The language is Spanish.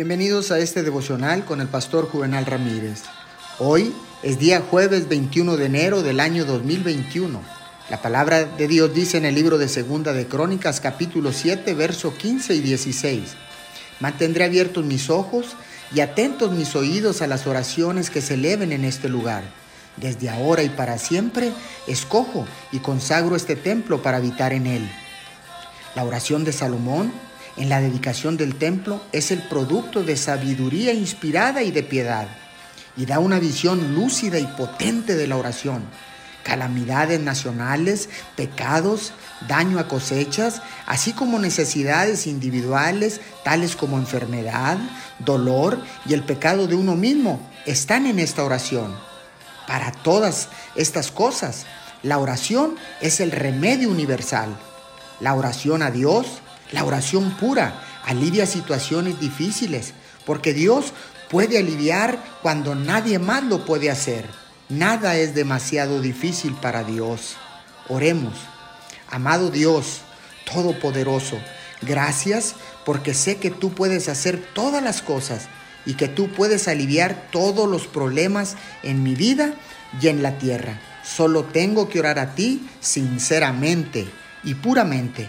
Bienvenidos a este devocional con el pastor Juvenal Ramírez. Hoy es día jueves 21 de enero del año 2021. La palabra de Dios dice en el libro de Segunda de Crónicas capítulo 7 verso 15 y 16. Mantendré abiertos mis ojos y atentos mis oídos a las oraciones que se eleven en este lugar. Desde ahora y para siempre escojo y consagro este templo para habitar en él. La oración de Salomón en la dedicación del templo es el producto de sabiduría inspirada y de piedad, y da una visión lúcida y potente de la oración. Calamidades nacionales, pecados, daño a cosechas, así como necesidades individuales tales como enfermedad, dolor y el pecado de uno mismo, están en esta oración. Para todas estas cosas, la oración es el remedio universal. La oración a Dios la oración pura alivia situaciones difíciles, porque Dios puede aliviar cuando nadie más lo puede hacer. Nada es demasiado difícil para Dios. Oremos. Amado Dios, Todopoderoso, gracias porque sé que tú puedes hacer todas las cosas y que tú puedes aliviar todos los problemas en mi vida y en la tierra. Solo tengo que orar a ti sinceramente y puramente